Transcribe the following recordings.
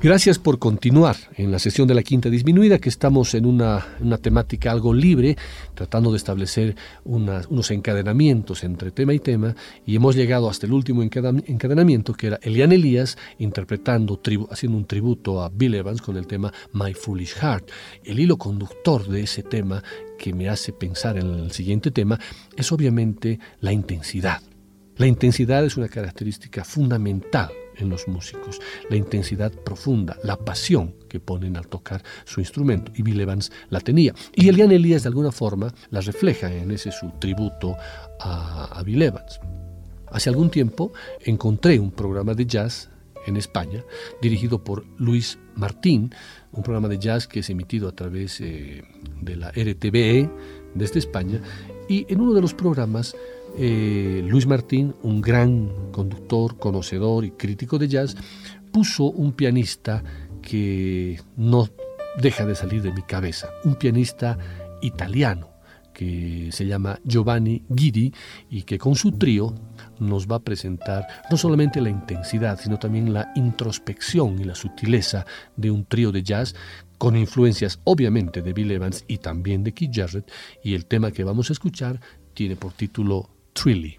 Gracias por continuar en la sesión de la quinta disminuida, que estamos en una, temática algo libre, tratando de establecer unos encadenamientos entre tema y tema, y hemos llegado hasta el último encadenamiento, que era Elian Elías interpretando, haciendo un tributo a Bill Evans con el tema My Foolish Heart. El hilo conductor de ese tema que me hace pensar en el siguiente tema es obviamente la intensidad. La intensidad es una característica fundamental en los músicos, la intensidad profunda, la pasión que ponen al tocar su instrumento. Y Bill Evans la tenía. Y Elian Elías de alguna forma la refleja en ese su tributo a, Bill Evans. Hace algún tiempo encontré un programa de jazz en España, dirigido por Luis Martín, un programa de jazz que es emitido a través eh, de la RTBE desde España, y en uno de los programas eh, Luis Martín, un gran conductor, conocedor y crítico de jazz, puso un pianista que no deja de salir de mi cabeza, un pianista italiano que se llama Giovanni Guidi y que con su trío nos va a presentar no solamente la intensidad, sino también la introspección y la sutileza de un trío de jazz con influencias obviamente de Bill Evans y también de Keith Jarrett. Y el tema que vamos a escuchar tiene por título Trilly.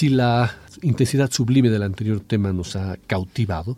si la intensidad sublime del anterior tema nos ha cautivado,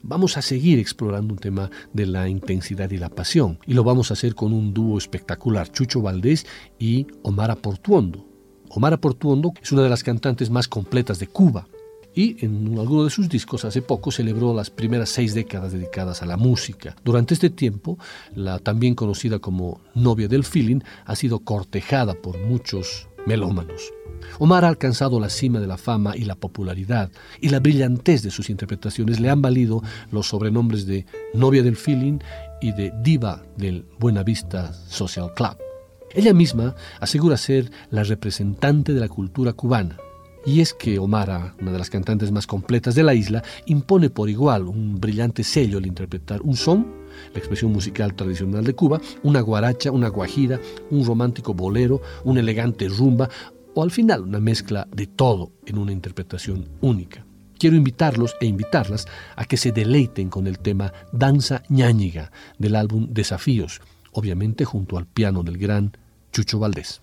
vamos a seguir explorando un tema de la intensidad y la pasión, y lo vamos a hacer con un dúo espectacular, Chucho Valdés y Omar Portuondo. Omar Portuondo es una de las cantantes más completas de Cuba, y en alguno de sus discos hace poco celebró las primeras seis décadas dedicadas a la música. Durante este tiempo, la también conocida como novia del feeling ha sido cortejada por muchos melómanos. Omar ha alcanzado la cima de la fama y la popularidad, y la brillantez de sus interpretaciones le han valido los sobrenombres de novia del feeling y de diva del Buenavista Social Club. Ella misma asegura ser la representante de la cultura cubana. Y es que Omara, una de las cantantes más completas de la isla, impone por igual un brillante sello al interpretar un son, la expresión musical tradicional de Cuba, una guaracha, una guajira, un romántico bolero, una elegante rumba o al final una mezcla de todo en una interpretación única. Quiero invitarlos e invitarlas a que se deleiten con el tema Danza ñáñiga del álbum Desafíos, obviamente junto al piano del gran Chucho Valdés.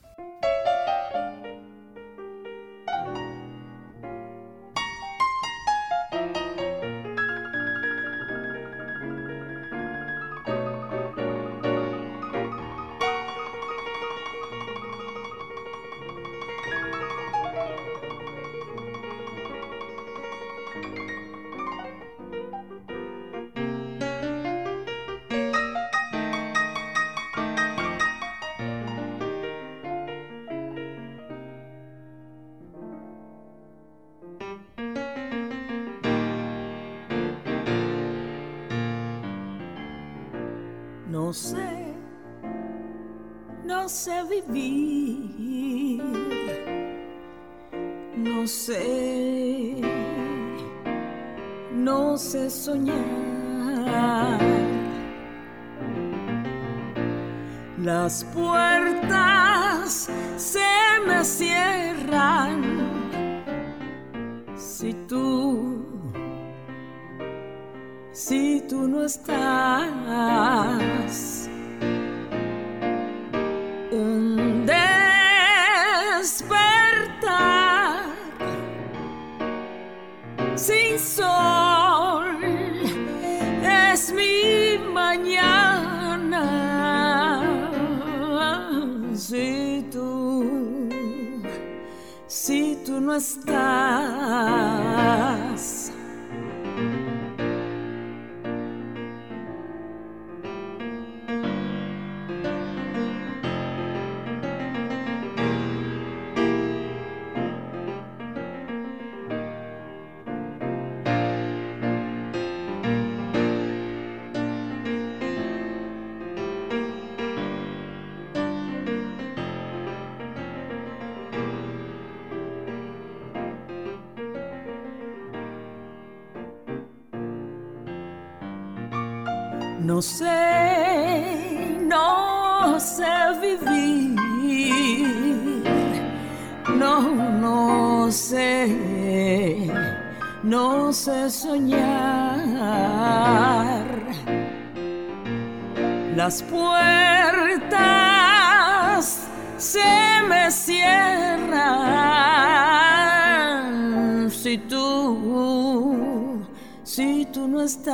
es mi mañana. Si tú, si tú no estás. las puertas se me cierran si tú, si tú no estás.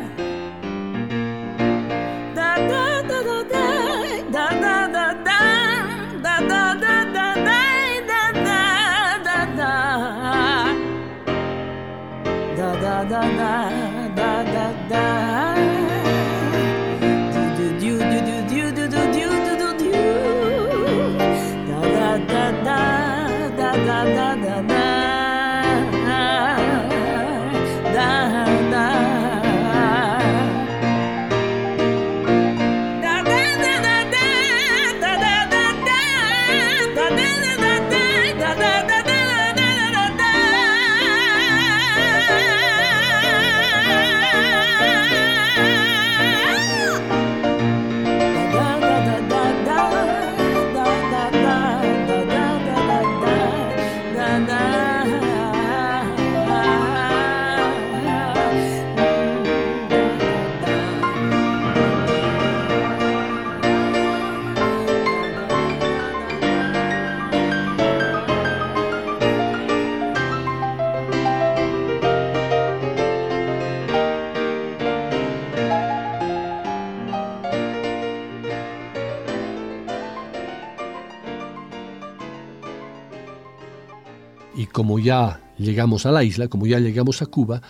como ya llegamos a la isla, como ya llegamos a Cuba,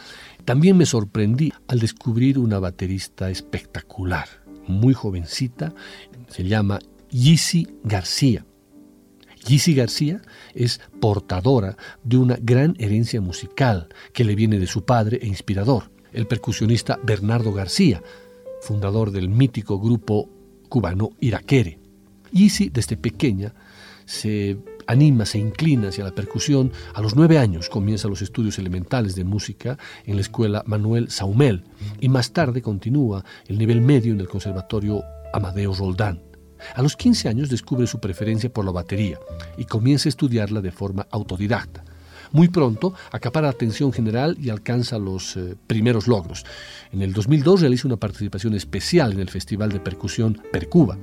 también me sorprendí al descubrir una baterista espectacular, muy jovencita, se llama Yisi García. Yisi García es portadora de una gran herencia musical que le viene de su padre e inspirador, el percusionista Bernardo García, fundador del mítico grupo cubano Iraquere. Yisi, desde pequeña, se anima, se inclina hacia la percusión. A los nueve años comienza los estudios elementales de música en la escuela Manuel Saumel y más tarde continúa el nivel medio en el Conservatorio Amadeo Roldán. A los 15 años descubre su preferencia por la batería y comienza a estudiarla de forma autodidacta. Muy pronto acapara la atención general y alcanza los eh, primeros logros. En el 2002 realiza una participación especial en el Festival de Percusión Percuba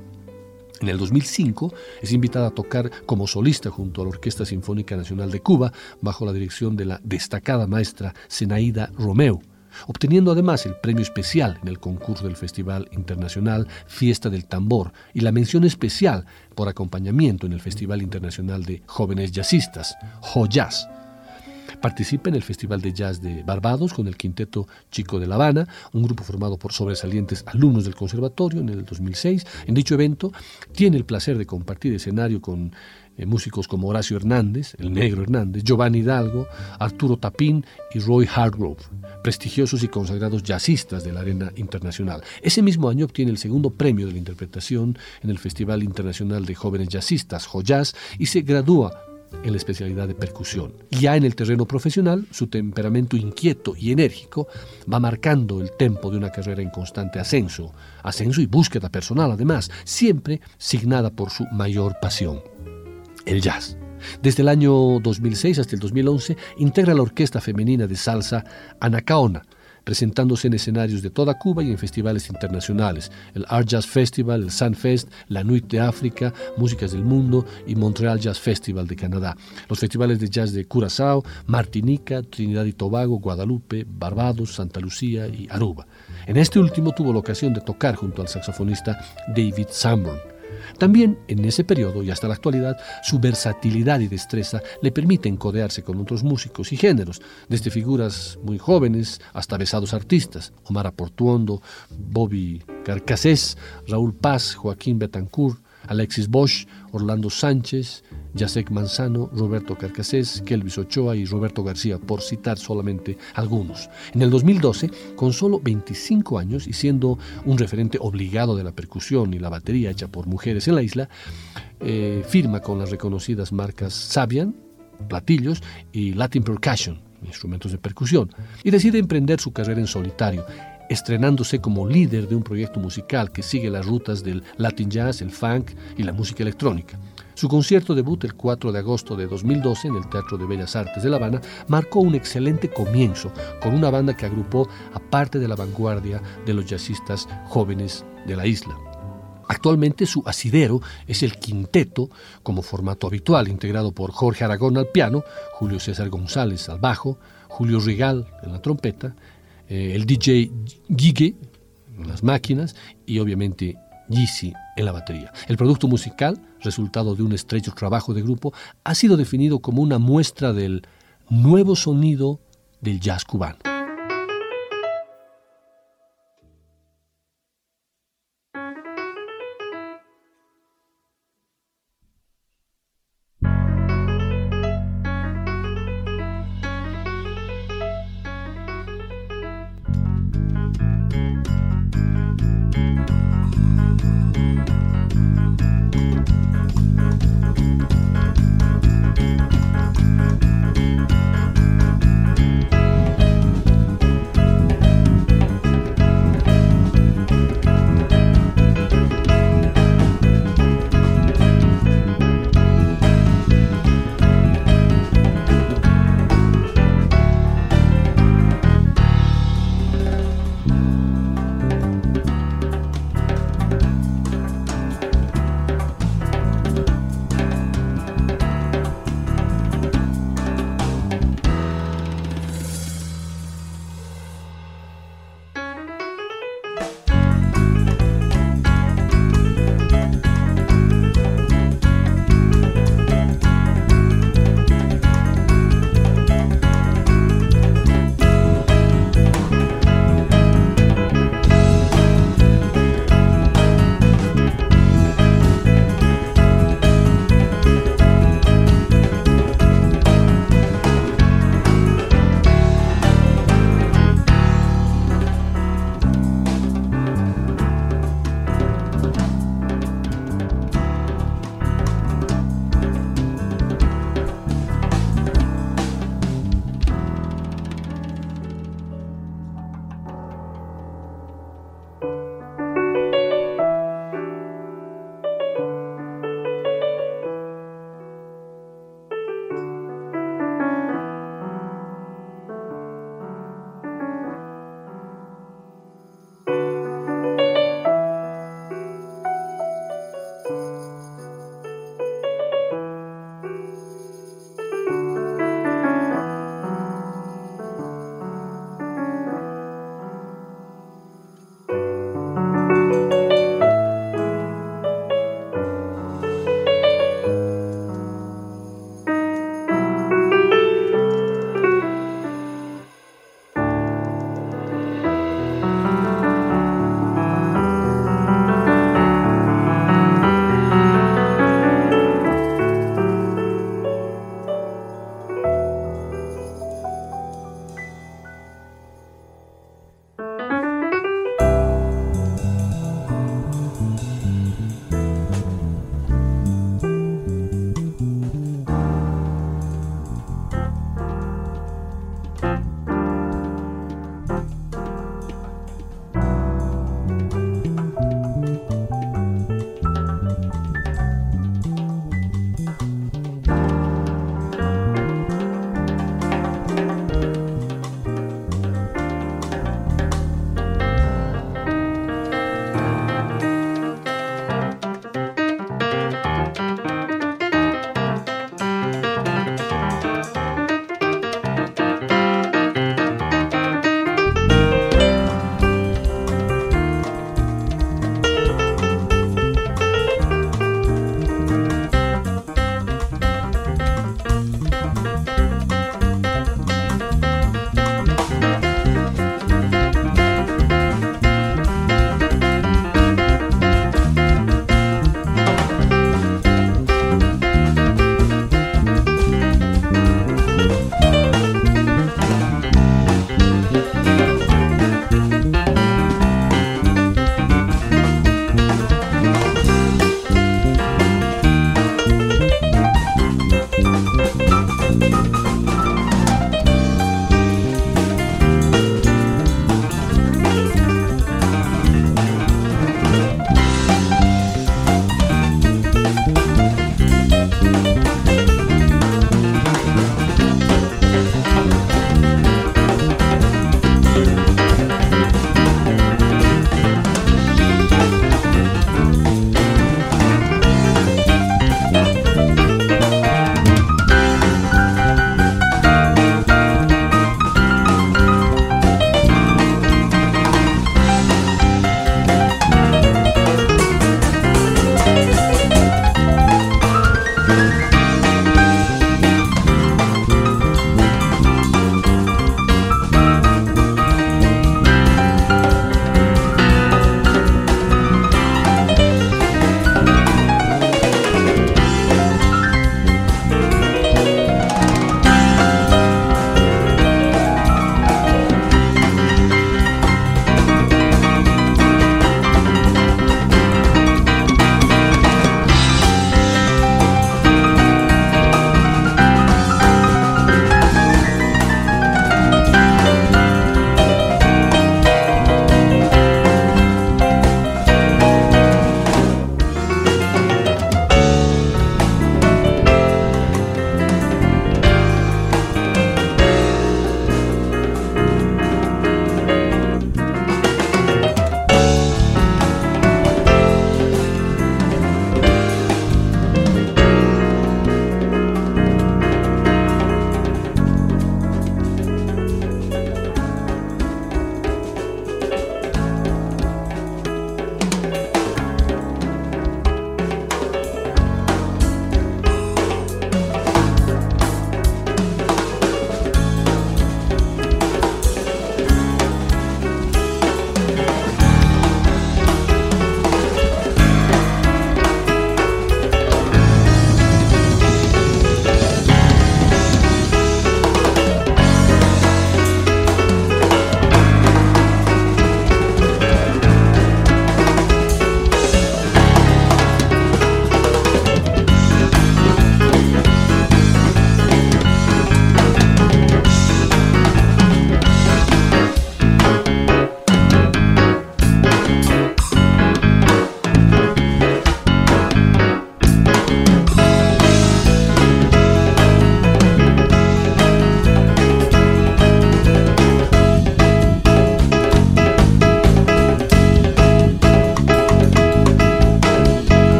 en el 2005 es invitada a tocar como solista junto a la Orquesta Sinfónica Nacional de Cuba bajo la dirección de la destacada maestra Zenaida Romeo, obteniendo además el premio especial en el concurso del Festival Internacional Fiesta del Tambor y la mención especial por acompañamiento en el Festival Internacional de Jóvenes Jazzistas, JOJazz Participa en el Festival de Jazz de Barbados con el Quinteto Chico de La Habana, un grupo formado por sobresalientes alumnos del conservatorio en el 2006. En dicho evento tiene el placer de compartir escenario con eh, músicos como Horacio Hernández, el negro Hernández, Giovanni Hidalgo, Arturo Tapín y Roy Hardgrove, prestigiosos y consagrados jazzistas de la arena internacional. Ese mismo año obtiene el segundo premio de la interpretación en el Festival Internacional de Jóvenes Jazzistas, JOJazz, y se gradúa en la especialidad de percusión. Ya en el terreno profesional, su temperamento inquieto y enérgico va marcando el tempo de una carrera en constante ascenso, ascenso y búsqueda personal además, siempre signada por su mayor pasión, el jazz. Desde el año 2006 hasta el 2011 integra la orquesta femenina de salsa Anacaona, presentándose en escenarios de toda Cuba y en festivales internacionales, el Art Jazz Festival, el Sunfest, la Nuit de África, Músicas del Mundo y Montreal Jazz Festival de Canadá, los festivales de jazz de Curazao, Martinica, Trinidad y Tobago, Guadalupe, Barbados, Santa Lucía y Aruba. En este último tuvo la ocasión de tocar junto al saxofonista David Sanborn. También en ese periodo y hasta la actualidad, su versatilidad y destreza le permiten codearse con otros músicos y géneros, desde figuras muy jóvenes hasta besados artistas, Omar Aportuondo, Bobby Carcassés, Raúl Paz, Joaquín Betancourt, Alexis Bosch, Orlando Sánchez, Jacek Manzano, Roberto Carcasés, Kelvis Ochoa y Roberto García, por citar solamente algunos. En el 2012, con solo 25 años y siendo un referente obligado de la percusión y la batería hecha por mujeres en la isla, eh, firma con las reconocidas marcas Sabian, platillos, y Latin Percussion, instrumentos de percusión, y decide emprender su carrera en solitario estrenándose como líder de un proyecto musical que sigue las rutas del Latin Jazz, el funk y la música electrónica. Su concierto debut el 4 de agosto de 2012 en el Teatro de Bellas Artes de La Habana marcó un excelente comienzo con una banda que agrupó a parte de la vanguardia de los jazzistas jóvenes de la isla. Actualmente su asidero es el quinteto como formato habitual, integrado por Jorge Aragón al piano, Julio César González al bajo, Julio Rigal en la trompeta, eh, el DJ Gigue en las máquinas y obviamente Yeezy en la batería. El producto musical, resultado de un estrecho trabajo de grupo, ha sido definido como una muestra del nuevo sonido del jazz cubano.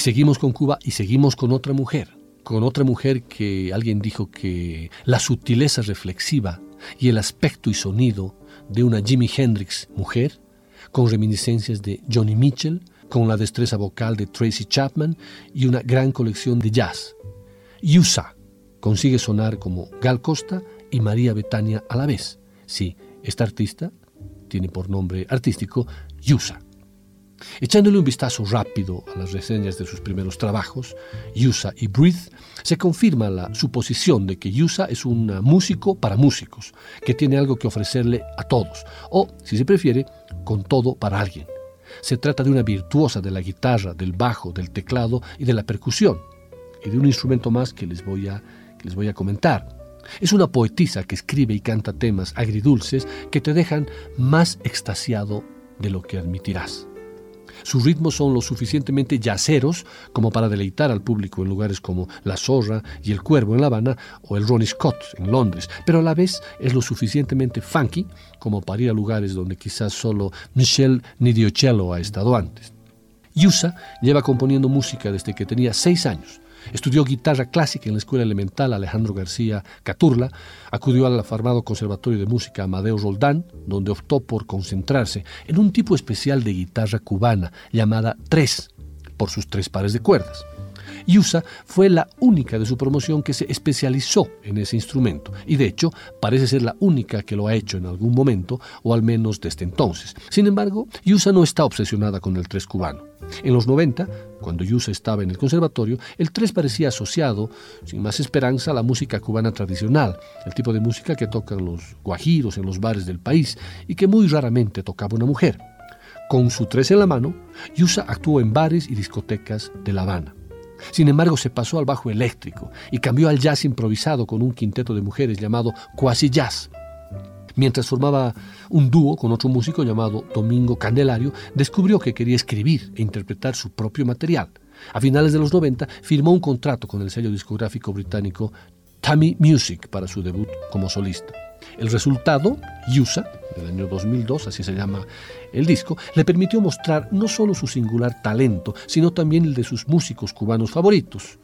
Y seguimos con Cuba y seguimos con otra mujer, con otra mujer que alguien dijo que la sutileza reflexiva y el aspecto y sonido de una Jimi Hendrix mujer, con reminiscencias de Johnny Mitchell, con la destreza vocal de Tracy Chapman y una gran colección de jazz. Yusa consigue sonar como Gal Costa y María Betania a la vez. Sí, esta artista tiene por nombre artístico Yusa. Echándole un vistazo rápido a las reseñas de sus primeros trabajos, Yusa y Breathe, se confirma la suposición de que Yusa es un músico para músicos, que tiene algo que ofrecerle a todos, o, si se prefiere, con todo para alguien. Se trata de una virtuosa de la guitarra, del bajo, del teclado y de la percusión, y de un instrumento más que les voy a, que les voy a comentar. Es una poetisa que escribe y canta temas agridulces que te dejan más extasiado de lo que admitirás. Sus ritmos son lo suficientemente yaceros como para deleitar al público en lugares como La Zorra y El Cuervo en La Habana o el Ronnie Scott en Londres, pero a la vez es lo suficientemente funky como para ir a lugares donde quizás solo Michel Nidiocello ha estado antes. Yusa lleva componiendo música desde que tenía seis años Estudió guitarra clásica en la Escuela Elemental Alejandro García Caturla, acudió al afamado Conservatorio de Música Amadeo Roldán, donde optó por concentrarse en un tipo especial de guitarra cubana llamada tres, por sus tres pares de cuerdas. Yusa fue la única de su promoción que se especializó en ese instrumento y de hecho parece ser la única que lo ha hecho en algún momento o al menos desde entonces. Sin embargo, Yusa no está obsesionada con el tres cubano. En los 90, cuando Yusa estaba en el conservatorio, el tres parecía asociado, sin más esperanza, a la música cubana tradicional, el tipo de música que tocan los guajiros en los bares del país y que muy raramente tocaba una mujer. Con su tres en la mano, Yusa actuó en bares y discotecas de La Habana. Sin embargo, se pasó al bajo eléctrico y cambió al jazz improvisado con un quinteto de mujeres llamado Quasi Jazz. Mientras formaba un dúo con otro músico llamado Domingo Candelario, descubrió que quería escribir e interpretar su propio material. A finales de los 90 firmó un contrato con el sello discográfico británico Tammy Music para su debut como solista. El resultado, Yusa, del año 2002, así se llama el disco, le permitió mostrar no solo su singular talento, sino también el de sus músicos cubanos favoritos.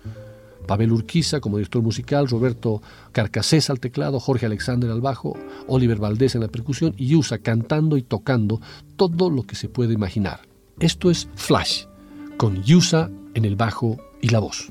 Pavel Urquiza como director musical, Roberto Carcasés al teclado, Jorge Alexander al bajo, Oliver Valdés en la percusión y Yusa cantando y tocando todo lo que se puede imaginar. Esto es Flash, con Yusa en el bajo y la voz.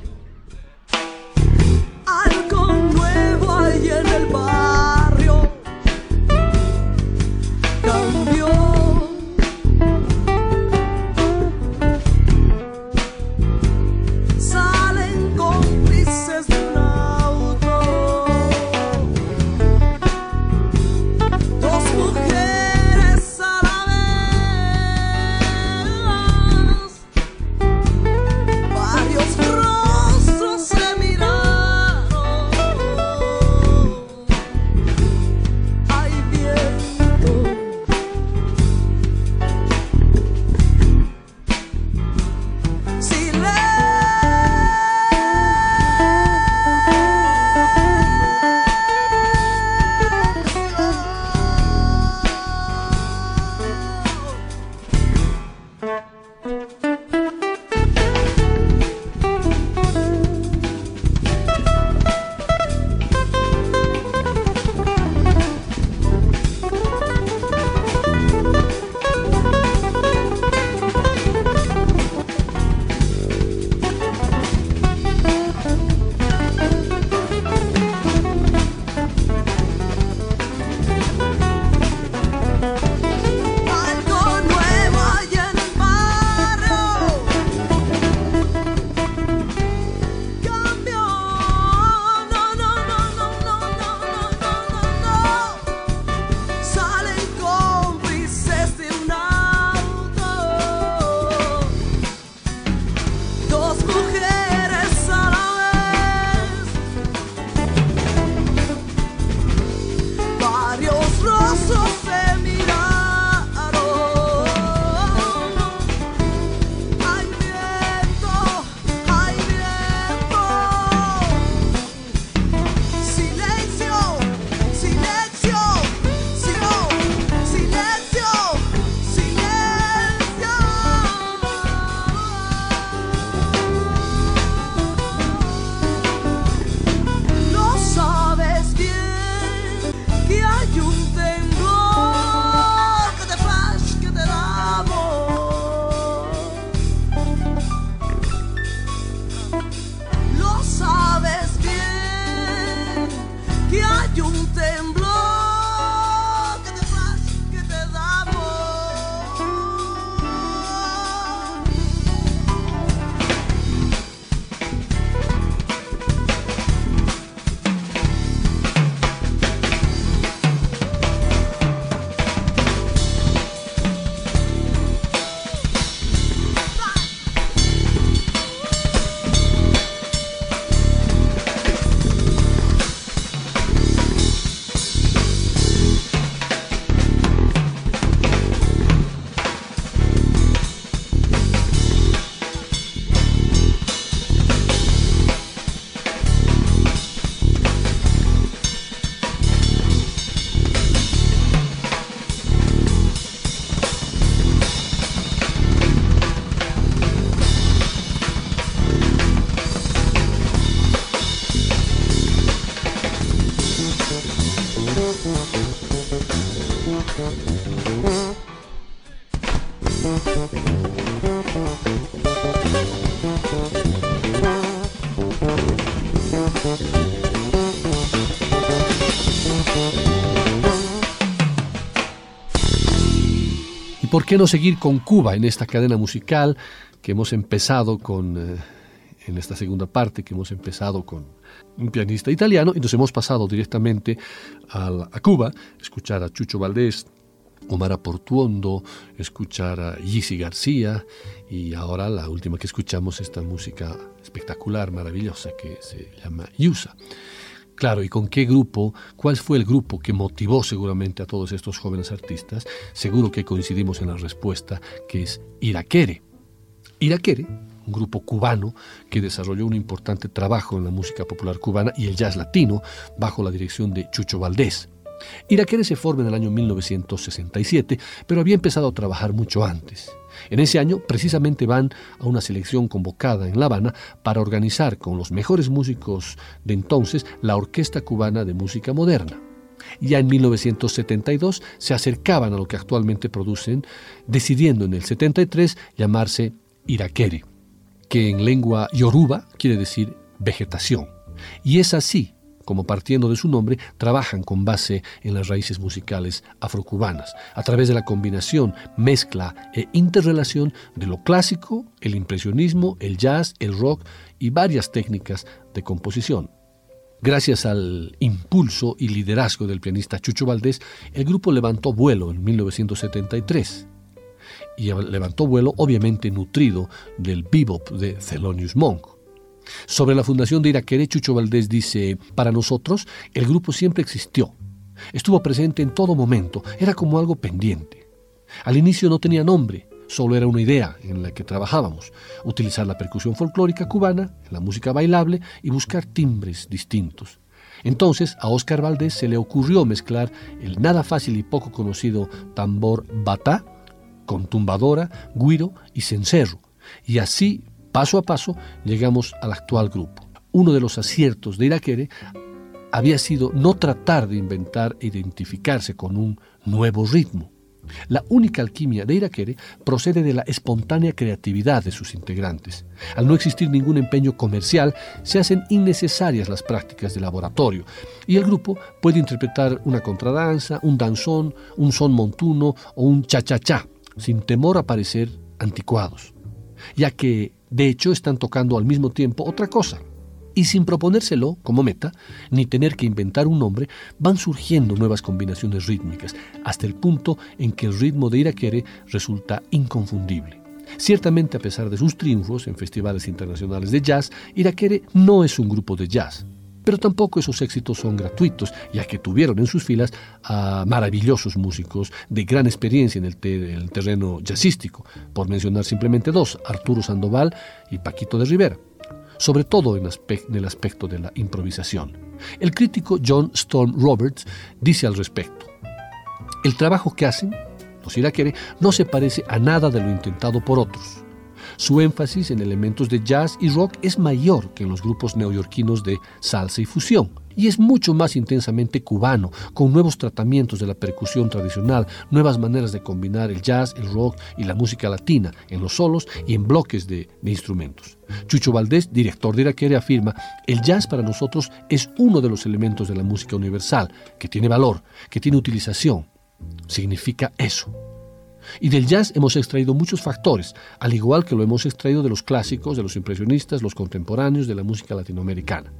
qué no seguir con Cuba en esta cadena musical que hemos empezado con, eh, en esta segunda parte, que hemos empezado con un pianista italiano y nos hemos pasado directamente a, a Cuba, escuchar a Chucho Valdés, Omar Portuondo, escuchar a Yisi García y ahora la última que escuchamos esta música espectacular, maravillosa que se llama Yusa. Claro, ¿y con qué grupo? ¿Cuál fue el grupo que motivó seguramente a todos estos jóvenes artistas? Seguro que coincidimos en la respuesta, que es Iraquere. Iraquere, un grupo cubano que desarrolló un importante trabajo en la música popular cubana y el jazz latino bajo la dirección de Chucho Valdés. Iraquere se forma en el año 1967, pero había empezado a trabajar mucho antes. En ese año precisamente van a una selección convocada en La Habana para organizar con los mejores músicos de entonces la Orquesta Cubana de Música Moderna. Ya en 1972 se acercaban a lo que actualmente producen, decidiendo en el 73 llamarse Iraquere, que en lengua yoruba quiere decir vegetación. Y es así como partiendo de su nombre, trabajan con base en las raíces musicales afrocubanas, a través de la combinación, mezcla e interrelación de lo clásico, el impresionismo, el jazz, el rock y varias técnicas de composición. Gracias al impulso y liderazgo del pianista Chucho Valdés, el grupo levantó vuelo en 1973 y levantó vuelo obviamente nutrido del bebop de Thelonious Monk. Sobre la fundación de Iraquere, Chucho Valdés dice, para nosotros el grupo siempre existió, estuvo presente en todo momento, era como algo pendiente. Al inicio no tenía nombre, solo era una idea en la que trabajábamos, utilizar la percusión folclórica cubana, la música bailable y buscar timbres distintos. Entonces a Óscar Valdés se le ocurrió mezclar el nada fácil y poco conocido tambor batá con tumbadora, guiro y cencerro, y así Paso a paso llegamos al actual grupo. Uno de los aciertos de Iraquere había sido no tratar de inventar e identificarse con un nuevo ritmo. La única alquimia de Iraquere procede de la espontánea creatividad de sus integrantes. Al no existir ningún empeño comercial, se hacen innecesarias las prácticas de laboratorio y el grupo puede interpretar una contradanza, un danzón, un son montuno o un cha-cha-cha, sin temor a parecer anticuados, ya que de hecho, están tocando al mismo tiempo otra cosa. Y sin proponérselo como meta, ni tener que inventar un nombre, van surgiendo nuevas combinaciones rítmicas, hasta el punto en que el ritmo de Iraquere resulta inconfundible. Ciertamente, a pesar de sus triunfos en festivales internacionales de jazz, Iraquere no es un grupo de jazz, pero tampoco esos éxitos son gratuitos, ya que tuvieron en sus filas a maravillosos músicos de gran experiencia en el, terreno jazzístico, por mencionar simplemente dos, Arturo Sandoval y Paquito de Rivera, sobre todo en, el aspecto de la improvisación. El crítico John Storm Roberts dice al respecto, el trabajo que hacen, los iraquere, no se parece a nada de lo intentado por otros su énfasis en elementos de jazz y rock es mayor que en los grupos neoyorquinos de salsa y fusión. y es mucho más intensamente cubano, con nuevos tratamientos de la percusión tradicional, nuevas maneras de combinar el jazz, el rock y la música latina en los solos y en bloques de, instrumentos. Chucho Valdés, director de Iraquere, afirma, el jazz para nosotros es uno de los elementos de la música universal, que tiene valor, que tiene utilización. Significa eso. Y del jazz hemos extraído muchos factores, al igual que lo hemos extraído de los clásicos, de los impresionistas, los contemporáneos, de la música latinoamericana.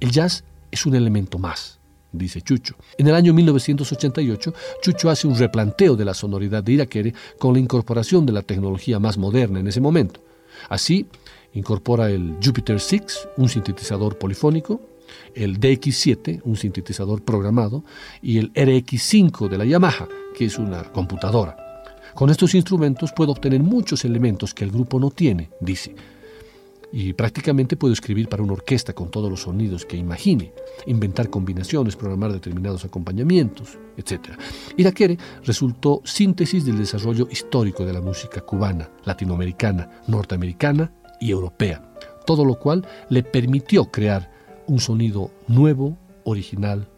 El jazz es un elemento más, dice Chucho. En el año 1988, Chucho hace un replanteo de la sonoridad de Iraquere con la incorporación de la tecnología más moderna en ese momento. Así, incorpora el Jupiter 6, un sintetizador polifónico, el DX7, un sintetizador programado, y el RX5 de la Yamaha, que es una computadora. Con estos instrumentos puedo obtener muchos elementos que el grupo no tiene, dice y prácticamente puedo escribir para una orquesta con todos los sonidos que imagine, inventar combinaciones, programar determinados acompañamientos, etc. Iraquere resultó síntesis del desarrollo histórico de la música cubana, latinoamericana, norteamericana y europea, todo lo cual le permitió crear un sonido nuevo, original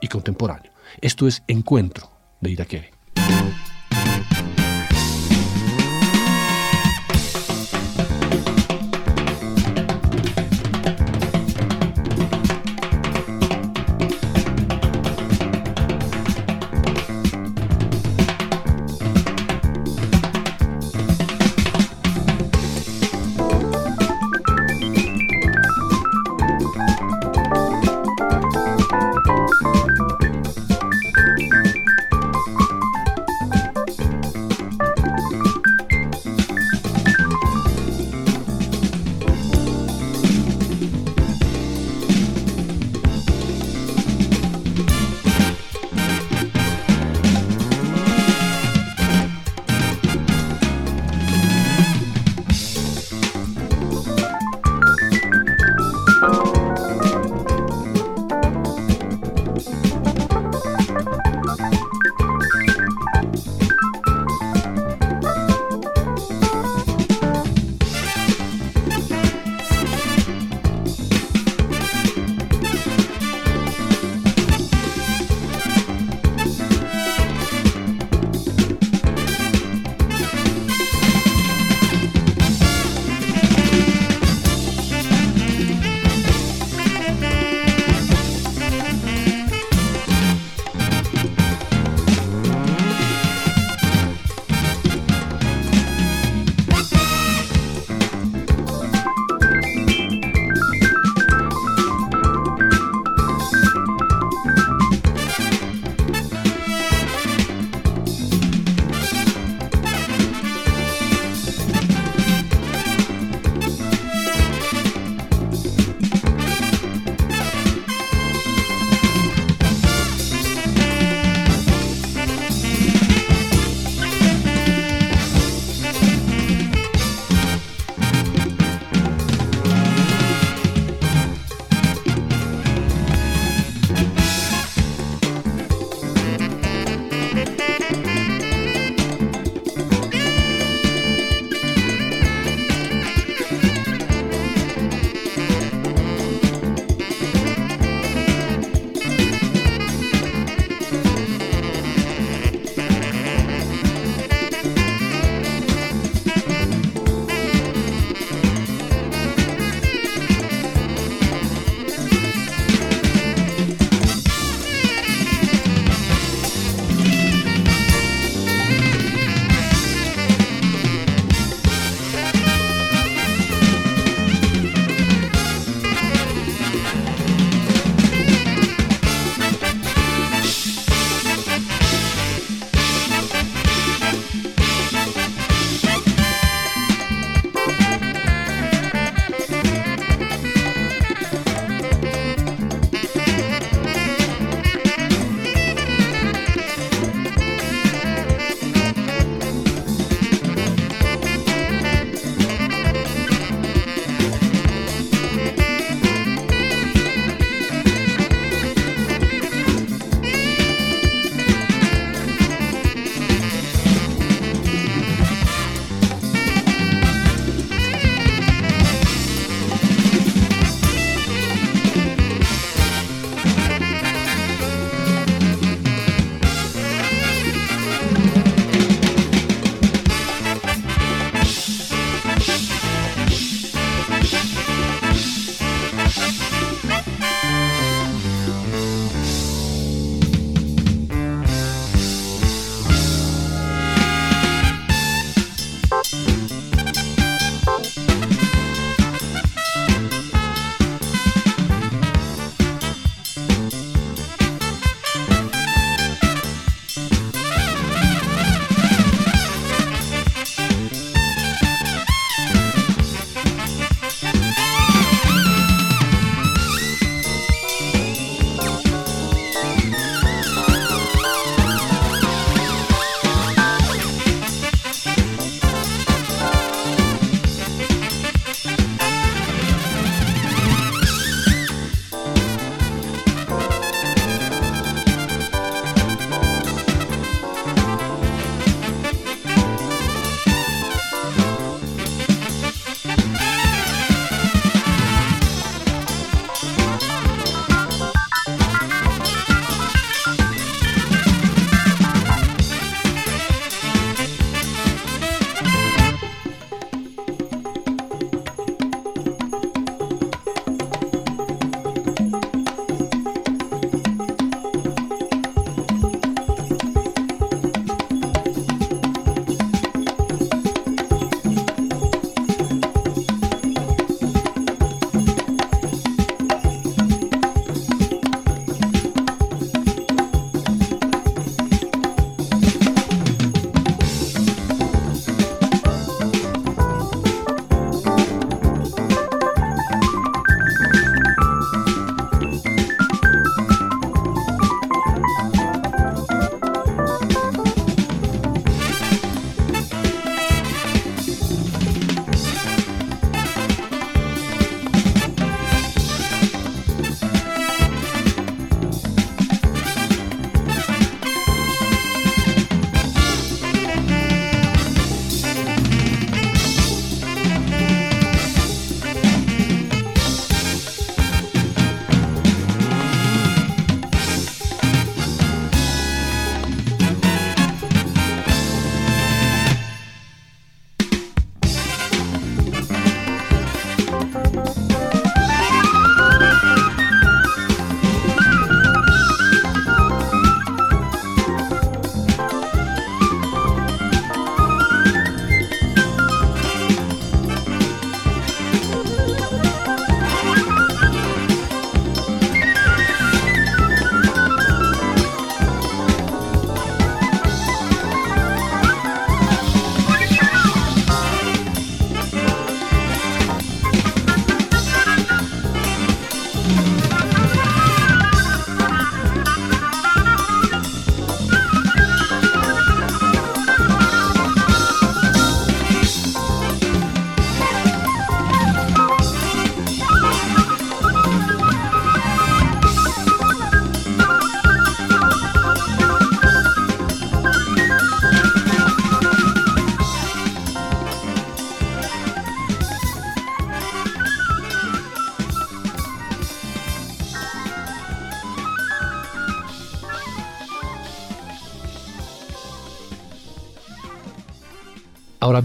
y contemporáneo. Esto es Encuentro de Iraquere.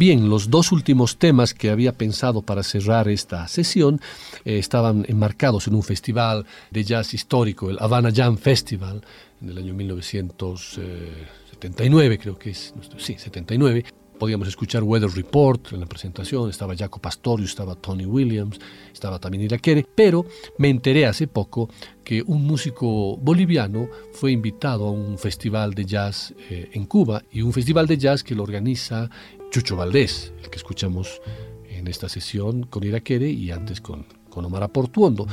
Bien, los dos últimos temas que había pensado para cerrar esta sesión eh, estaban enmarcados en un festival de jazz histórico, el Havana Jam Festival, en el año 1979, creo que es, sí, 79, podíamos escuchar Weather Report en la presentación, estaba Jaco Pastorio, estaba Tony Williams, estaba también Iraquere, pero me enteré hace poco que un músico boliviano fue invitado a un festival de jazz eh, en Cuba y un festival de jazz que lo organiza Chucho Valdés, el que escuchamos en esta sesión con Iraquere y antes con, con Omar Aportuondo.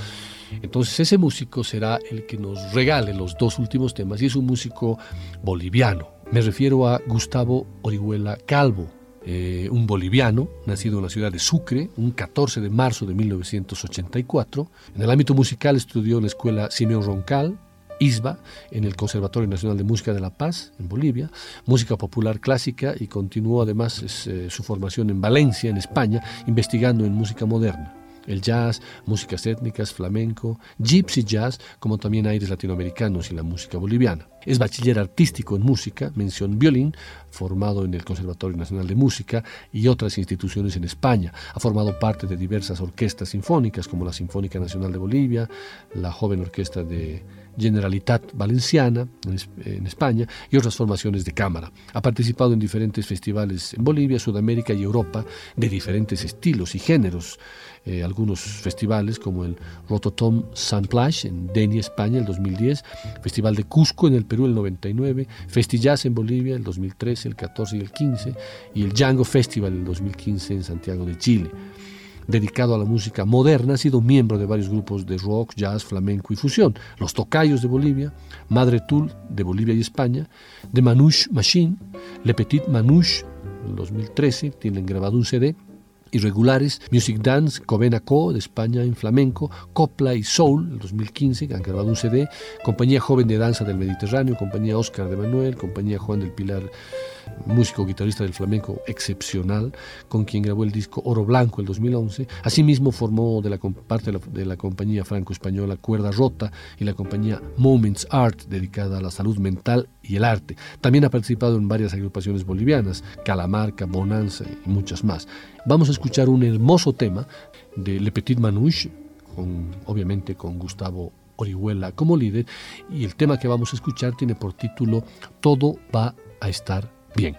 Entonces ese músico será el que nos regale los dos últimos temas y es un músico boliviano, me refiero a Gustavo Orihuela Calvo, eh, un boliviano, nacido en la ciudad de Sucre, un 14 de marzo de 1984. En el ámbito musical estudió en la escuela Simeón Roncal, ISBA, en el Conservatorio Nacional de Música de La Paz, en Bolivia, música popular clásica y continuó además eh, su formación en Valencia, en España, investigando en música moderna el jazz, músicas étnicas, flamenco, gypsy jazz, como también aires latinoamericanos y la música boliviana. Es bachiller artístico en música, mención violín, formado en el Conservatorio Nacional de Música y otras instituciones en España. Ha formado parte de diversas orquestas sinfónicas como la Sinfónica Nacional de Bolivia, la Joven Orquesta de Generalitat Valenciana en, España y otras formaciones de cámara. Ha participado en diferentes festivales en Bolivia, Sudamérica y Europa de diferentes estilos y géneros. Eh, algunos festivales como el Rototom Plage en Denia, España, el 2010, Festival de Cusco en el Perú el 99, Festijazz en Bolivia el 2013, el 14 y el 15 y el Django Festival el 2015 en Santiago de Chile dedicado a la música moderna, ha sido miembro de varios grupos de rock, jazz, flamenco y fusión. Los Tocayos de Bolivia, Madre Tool de Bolivia y España, The Manouche Machine, Le Petit Manouche, en 2013, tienen grabado un CD, irregulares, Music Dance, Covena Co. de España en flamenco, Copla y Soul, el 2015, que han grabado un CD, Compañía Joven de Danza del Mediterráneo, Compañía Oscar de Manuel, Compañía Juan del Pilar, músico guitarrista del flamenco excepcional, con quien grabó el disco Oro Blanco el 2011. Asimismo formó de la, parte de la, compañía franco-española Cuerda Rota y la compañía Moments Art, dedicada a la salud mental y el arte. También ha participado en varias agrupaciones bolivianas, Calamarca, Bonanza y muchas más. Vamos a escuchar un hermoso tema de Le Petit Manouche, con, obviamente con Gustavo Orihuela como líder, y el tema que vamos a escuchar tiene por título Todo va a estar bien.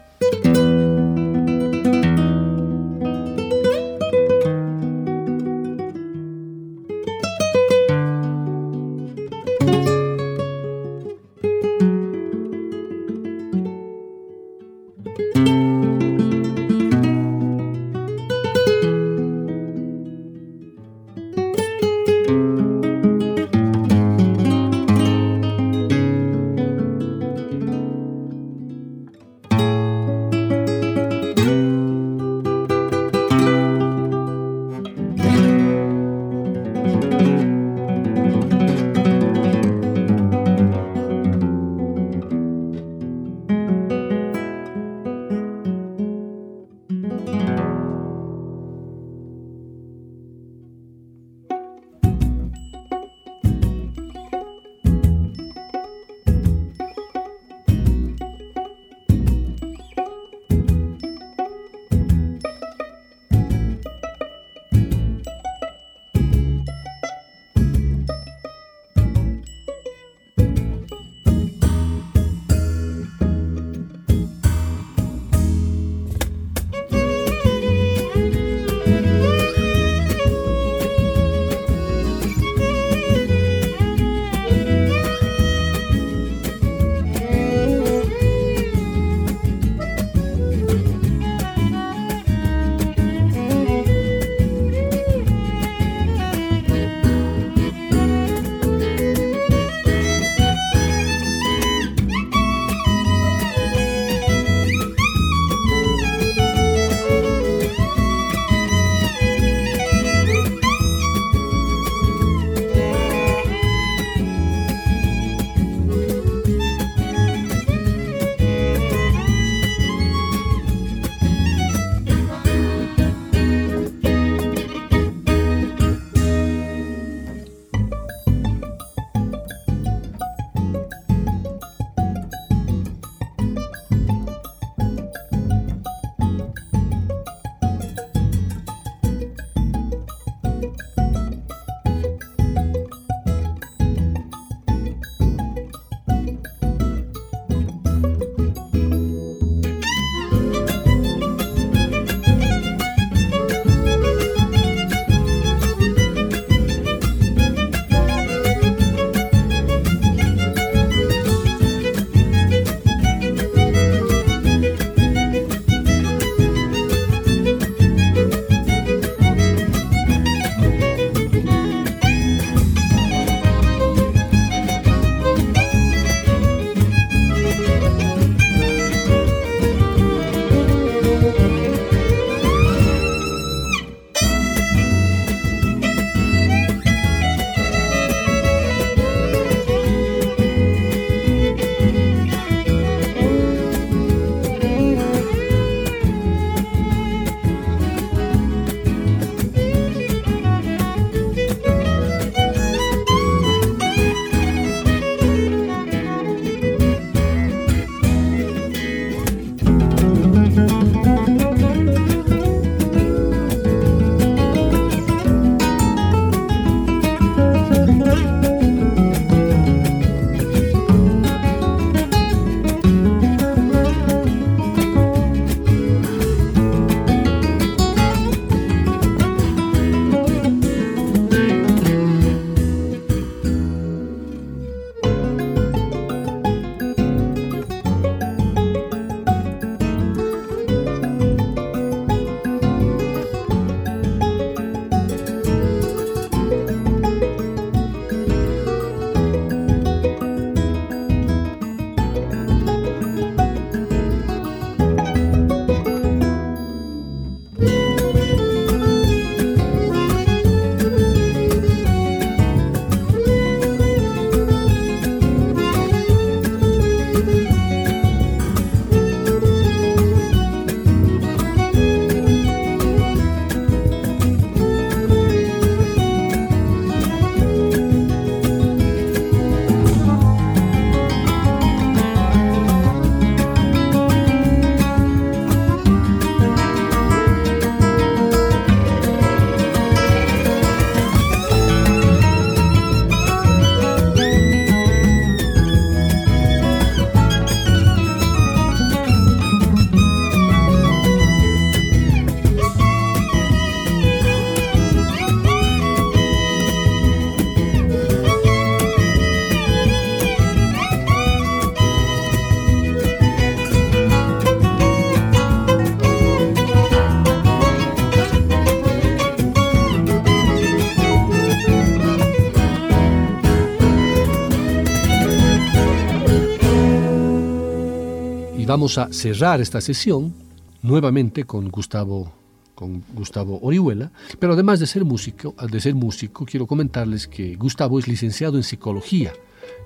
Vamos a cerrar esta sesión nuevamente con Gustavo con Gustavo Orihuela, pero además de ser músico, de ser músico, quiero comentarles que Gustavo es licenciado en psicología,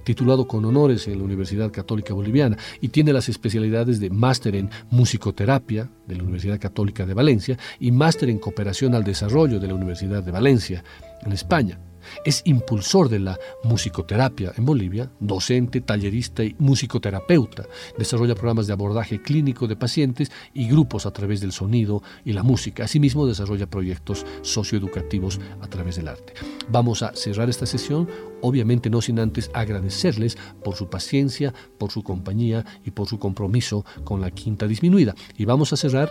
titulado con honores en la Universidad Católica Boliviana y tiene las especialidades de máster en musicoterapia de la Universidad Católica de Valencia y máster en cooperación al desarrollo de la Universidad de Valencia en España. Es impulsor de la musicoterapia en Bolivia, docente, tallerista y musicoterapeuta. Desarrolla programas de abordaje clínico de pacientes y grupos a través del sonido y la música. Asimismo, desarrolla proyectos socioeducativos a través del arte. Vamos a cerrar esta sesión, obviamente no sin antes agradecerles por su paciencia, por su compañía y por su compromiso con la quinta disminuida. Y vamos a cerrar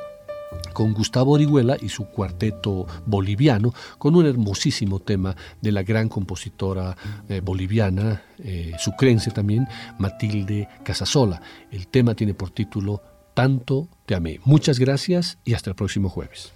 con Gustavo Orihuela y su cuarteto boliviano, con un hermosísimo tema de la gran compositora eh, boliviana, eh, sucrense también, Matilde Casasola. El tema tiene por título Tanto te amé. Muchas gracias y hasta el próximo jueves.